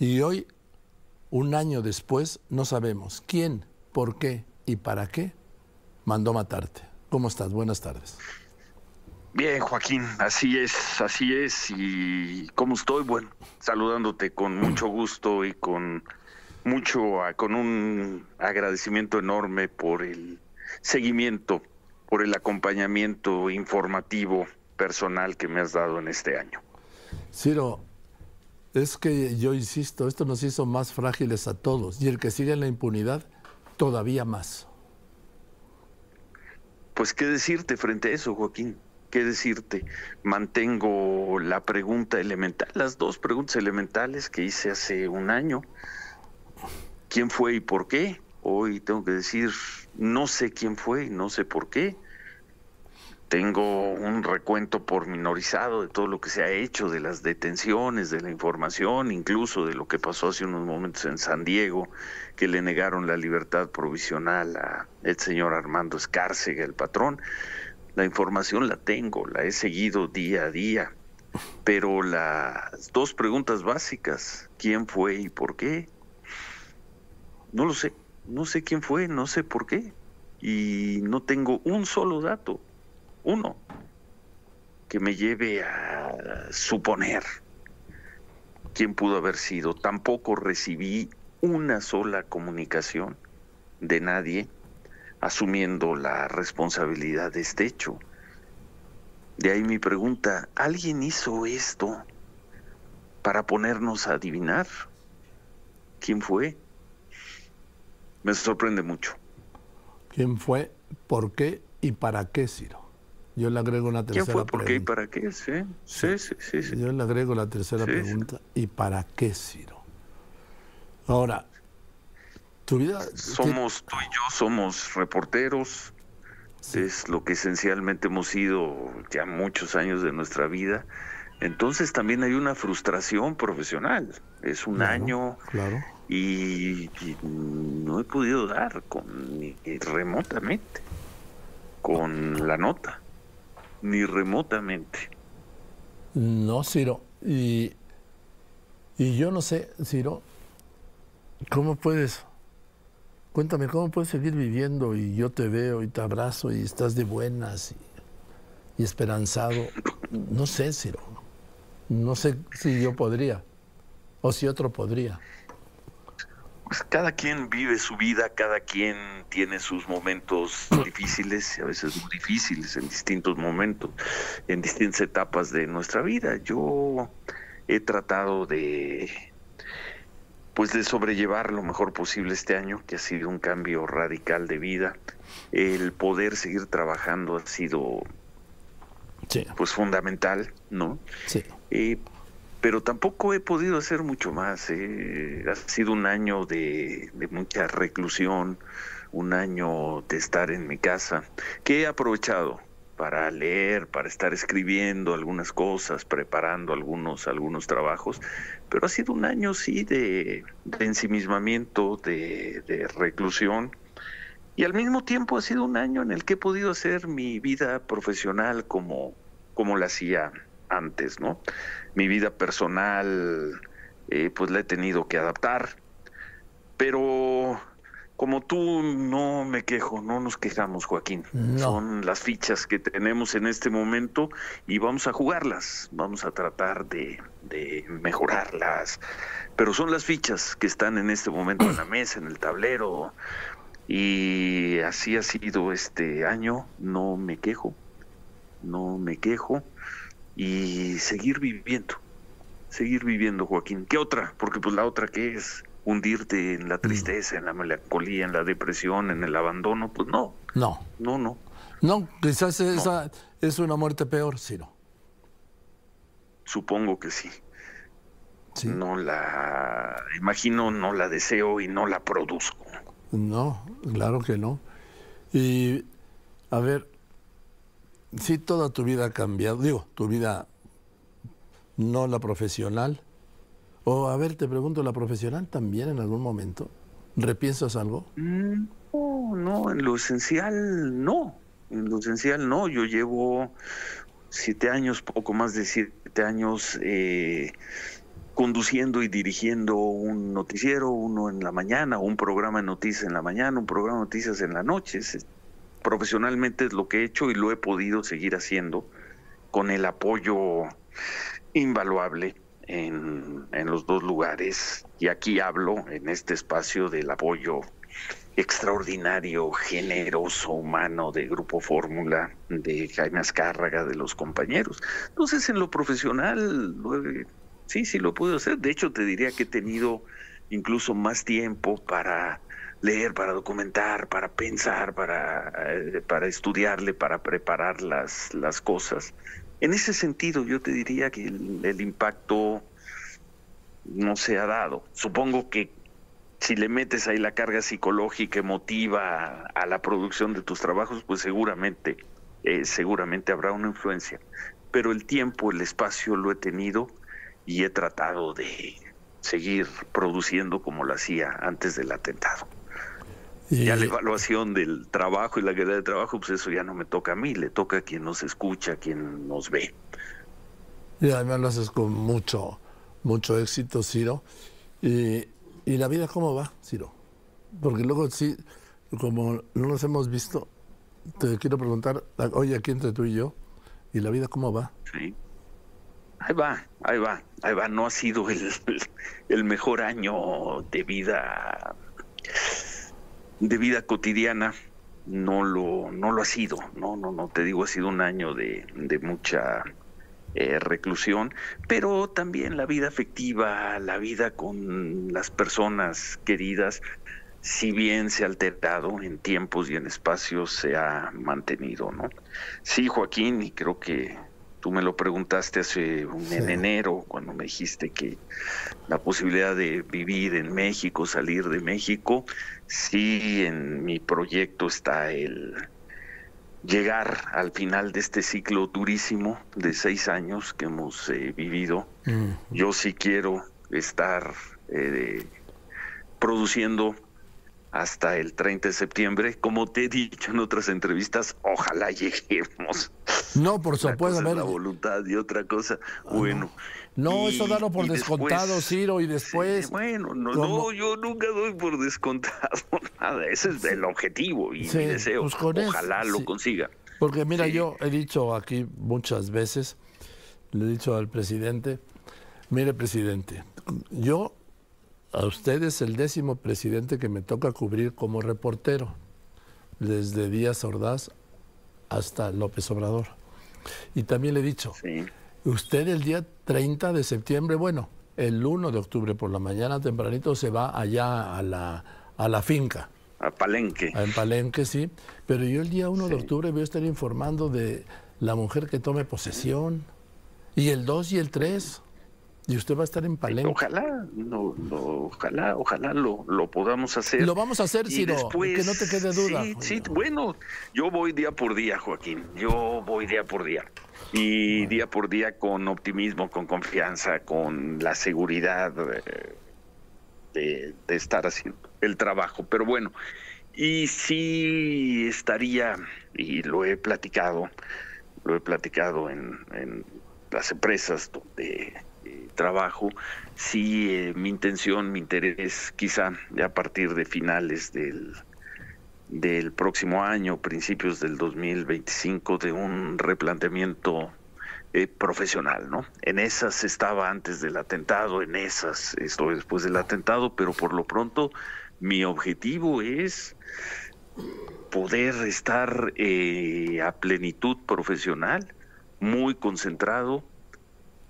Y hoy, un año después, no sabemos quién, por qué y para qué mandó matarte. ¿Cómo estás? Buenas tardes. Bien, Joaquín, así es, así es. ¿Y cómo estoy? Bueno, saludándote con mucho gusto y con mucho, con un agradecimiento enorme por el seguimiento, por el acompañamiento informativo personal que me has dado en este año. Ciro, es que yo insisto, esto nos hizo más frágiles a todos y el que sigue en la impunidad, todavía más. Pues qué decirte frente a eso, Joaquín qué decirte. Mantengo la pregunta elemental, las dos preguntas elementales que hice hace un año. ¿Quién fue y por qué? Hoy tengo que decir, no sé quién fue y no sé por qué. Tengo un recuento pormenorizado de todo lo que se ha hecho, de las detenciones, de la información, incluso de lo que pasó hace unos momentos en San Diego, que le negaron la libertad provisional a el señor Armando Escárcega, el patrón. La información la tengo, la he seguido día a día, pero las dos preguntas básicas, ¿quién fue y por qué? No lo sé, no sé quién fue, no sé por qué, y no tengo un solo dato, uno, que me lleve a suponer quién pudo haber sido. Tampoco recibí una sola comunicación de nadie asumiendo la responsabilidad de este hecho. De ahí mi pregunta, ¿alguien hizo esto para ponernos a adivinar? ¿Quién fue? Me sorprende mucho. ¿Quién fue? ¿Por qué? ¿Y para qué, Ciro? Yo le agrego una tercera pregunta. ¿Quién fue? ¿Por qué y para qué? Sí, sí, sí. sí, Yo le agrego la tercera pregunta. ¿Y para qué, Ciro? Ahora, somos, tú y yo somos reporteros, es lo que esencialmente hemos sido ya muchos años de nuestra vida. Entonces también hay una frustración profesional. Es un año claro. Y, no he podido dar con ni remotamente con la nota, ni remotamente. No, Ciro. Y, y yo no sé, Ciro, ¿cómo puedes Cuéntame, ¿cómo puedes seguir viviendo y yo te veo y te abrazo y estás de buenas y, esperanzado? No sé, Ciro. No sé si yo podría o si otro podría. Pues cada quien vive su vida, cada quien tiene sus momentos difíciles y a veces muy difíciles en distintos momentos, en distintas etapas de nuestra vida. Yo he tratado de pues de sobrellevar lo mejor posible este año, que ha sido un cambio radical de vida. El poder seguir trabajando ha sido pues fundamental, ¿no? Sí. Eh, pero tampoco he podido hacer mucho más. Eh. Ha sido un año de, de mucha reclusión, un año de estar en mi casa, que he aprovechado para leer, para estar escribiendo algunas cosas, preparando algunos, algunos trabajos, pero ha sido un año sí de, ensimismamiento, de, de, reclusión, y al mismo tiempo ha sido un año en el que he podido hacer mi vida profesional como, como la hacía antes, ¿no? Mi vida personal, eh, pues la he tenido que adaptar, pero como tú no me quejo, no nos quejamos, Joaquín. Son las fichas que tenemos en este momento y vamos a jugarlas, vamos a tratar de, mejorarlas. Pero son las fichas que están en este momento en la mesa, en el tablero. Y así ha sido este año, no me quejo, no me quejo y seguir viviendo, seguir viviendo, Joaquín. ¿Qué otra? Porque pues la otra que es hundirte en la mm. tristeza, en la melancolía, en la depresión, en el abandono, pues no. No. No, no. No, quizás esa es una muerte peor, Ciro. Supongo que sí. sí. No la imagino, no la deseo y no la produzco. No, claro que no. Y a ver, si toda tu vida ha cambiado, digo, tu vida no la profesional, o a ver, te pregunto, ¿la profesional también en algún momento? ¿Repiensas algo? Mm, no, no, en lo esencial no. En lo esencial no. Yo llevo siete años, poco más de siete años, eh, conduciendo y dirigiendo un noticiero, uno en la mañana, un programa de noticias en la mañana, un programa de noticias en la noche. Profesionalmente es lo que he hecho y lo he podido seguir haciendo con el apoyo invaluable en, en los dos lugares. Y aquí hablo en este espacio del apoyo extraordinario, generoso, humano de Grupo Fórmula, de Jaime Azcárraga, de los compañeros. Entonces, en lo profesional, sí, sí lo puedo hacer. De hecho, te diría que he tenido incluso más tiempo para leer, para documentar, para pensar, para, eh, para estudiarle, para preparar las, las cosas. En ese sentido, yo te diría que el impacto no se ha dado. Supongo que si le metes ahí la carga psicológica, emotiva a, la producción de tus trabajos, pues seguramente, eh, seguramente habrá una influencia. Pero el tiempo, el espacio lo he tenido y he tratado de seguir produciendo como lo hacía antes del atentado. Y... Ya la evaluación del trabajo y la calidad de trabajo, pues eso ya no me toca a mí, le toca a quien nos escucha, a quien nos ve. Y además lo haces con mucho, mucho éxito, Ciro. Y ¿Y la vida cómo va, Ciro? Porque luego sí, como no nos hemos visto, te quiero preguntar, oye, aquí entre tú y yo, ¿y la vida cómo va? Sí. Ahí va, ahí va, ahí va. No ha sido el, el mejor año de vida, de vida cotidiana. No lo, no lo ha sido. No, no, no. Te digo, ha sido un año de, de mucha eh, reclusión, pero también la vida afectiva, la vida con las personas queridas, si bien se ha alterado en tiempos y en espacios, se ha mantenido, ¿no? Sí, Joaquín, y creo que tú me lo preguntaste hace un, en enero, cuando me dijiste que la posibilidad de vivir en México, salir de México, sí, en mi proyecto está el llegar al final de este ciclo durísimo de seis años que hemos eh, vivido. Mm. Yo sí quiero estar eh, produciendo hasta el 30 de septiembre. Como te he dicho en otras entrevistas, ojalá lleguemos. No, por supuesto. La voluntad y otra cosa, ah, bueno. No, eso dalo por descontado, Ciro, y después... bueno, no, yo nunca doy por descontado nada. Ese es el objetivo y mi deseo. Pues ojalá lo consiga. Porque mira, yo he dicho aquí muchas veces, le he dicho al presidente, mire presidente, yo a usted es el décimo presidente que me toca cubrir como reportero, desde Díaz Ordaz hasta López Obrador. Y también le he dicho, usted el día 30 de septiembre, bueno, el 1 de octubre por la mañana tempranito se va allá a la, a la finca. A Palenque. En Palenque, sí. Pero yo el día 1 de octubre voy a estar informando de la mujer que tome posesión. Y el 2 y el 3. Y usted va a estar en Palenque. Ojalá, no, ojalá, ojalá lo, lo, podamos hacer. Lo vamos a hacer, Ciro, que no te quede duda. Sí, sí, bueno, yo voy día por día, Joaquín, yo voy día por día. Y día por día con optimismo, con confianza, con la seguridad eh, de, de estar haciendo el trabajo. Pero bueno, y sí estaría, y lo he platicado, lo he platicado en, en las empresas donde trabajo, sí eh, mi intención, mi interés, quizá a partir de finales del, del próximo año, principios del 2025, de un replanteamiento eh, profesional, ¿no? En esas estaba antes del atentado, en esas estoy después del atentado, pero por lo pronto mi objetivo es poder estar eh, a plenitud profesional, muy concentrado,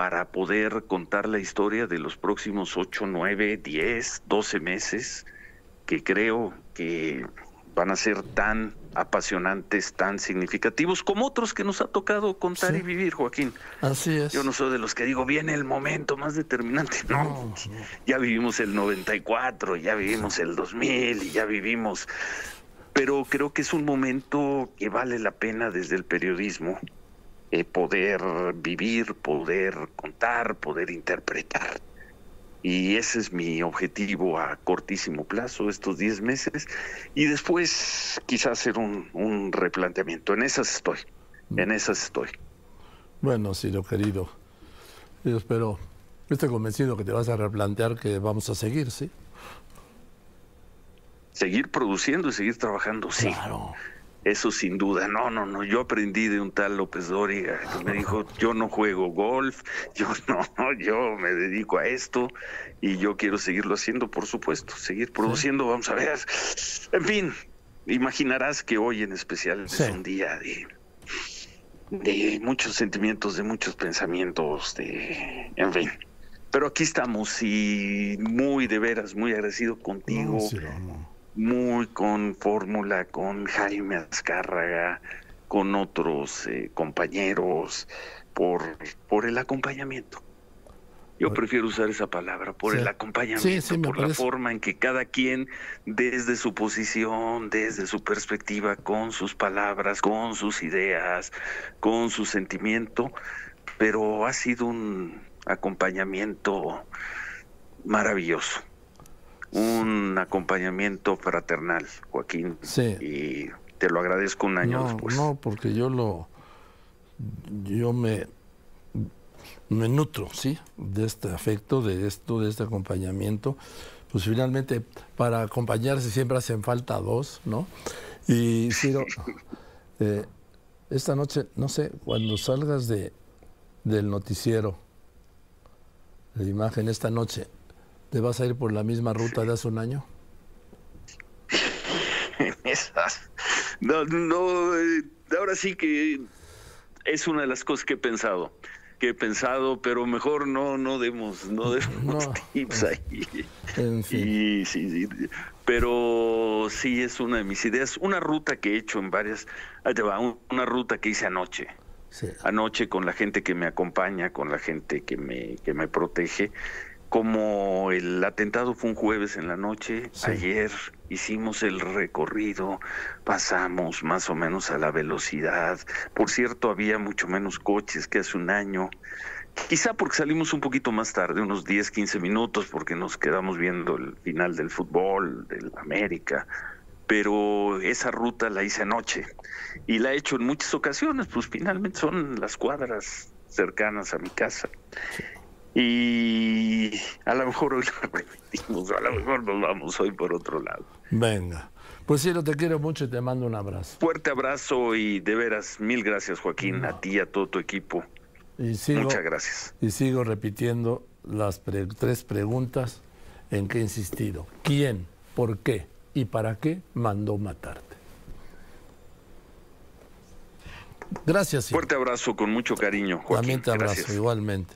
para poder contar la historia de los próximos 8, 9, 10, 12 meses que creo que van a ser tan apasionantes, tan significativos como otros que nos ha tocado contar y vivir, Joaquín. Así es. Yo no soy de los que digo, viene el momento más determinante. No, ya vivimos el 94, ya vivimos el 2000 y ya vivimos... Pero creo que es un momento que vale la pena desde el periodismo eh, poder vivir, poder contar, poder interpretar. Y ese es mi objetivo a cortísimo plazo, estos 10 meses, y después quizás hacer un, replanteamiento. En esas estoy, en esas estoy. Bueno, querido, yo espero estoy convencido que te vas a replantear que vamos a seguir, ¿sí? Seguir produciendo y seguir trabajando, sí. Claro. Eso sin duda. No, no, no. Yo aprendí de un tal López Dóriga que me dijo, yo no juego golf, yo no, yo me dedico a esto y yo quiero seguirlo haciendo, por supuesto, seguir produciendo, vamos a ver. En fin, imaginarás que hoy en especial es un día de, de muchos sentimientos, de muchos pensamientos, de, en fin. Pero aquí estamos y muy de veras, muy agradecido contigo muy con fórmula, con Jaime Azcárraga, con otros eh, compañeros, por, por el acompañamiento. Yo prefiero usar esa palabra, por el acompañamiento, por la forma en que cada quien, desde su posición, desde su perspectiva, con sus palabras, con sus ideas, con su sentimiento, pero ha sido un acompañamiento maravilloso un acompañamiento fraternal, Joaquín. Sí. Y te lo agradezco un año después. No, porque yo lo. Yo me. Me nutro, ¿sí? De este afecto, de esto, de este acompañamiento. Pues finalmente, para acompañarse siempre hacen falta dos, ¿no? Y Ciro, eh, esta noche, no sé, cuando salgas de, del noticiero, de imagen esta noche, ¿Te vas a ir por la misma ruta de hace un año? no, no, eh, ahora sí que es una de las cosas que he pensado, que he pensado, pero mejor no, no demos, no demos tips ahí. En fin. sí, sí, pero sí es una de mis ideas, una ruta que he hecho en varias, ahí te va, una ruta que hice anoche. Anoche con la gente que me acompaña, con la gente que me, que me protege, como el atentado fue un jueves en la noche, ayer hicimos el recorrido, pasamos más o menos a la velocidad. Por cierto, había mucho menos coches que hace un año. Quizá porque salimos un poquito más tarde, unos 10, 15 minutos, porque nos quedamos viendo el final del fútbol, del América. Pero esa ruta la hice anoche y la he hecho en muchas ocasiones, pues finalmente son las cuadras cercanas a mi casa. Y a lo mejor hoy lo repetimos, a lo mejor nos vamos hoy por otro lado. Venga. Pues sí, te quiero mucho y te mando un abrazo. Fuerte abrazo y de veras, mil gracias Joaquín, a ti y a todo tu equipo. Y Muchas gracias. Y sigo repitiendo las tres preguntas en que he insistido. ¿Quién, por qué y para qué mandó matarte? Gracias. Fuerte abrazo con mucho cariño. Joaquín. También te abrazo, igualmente.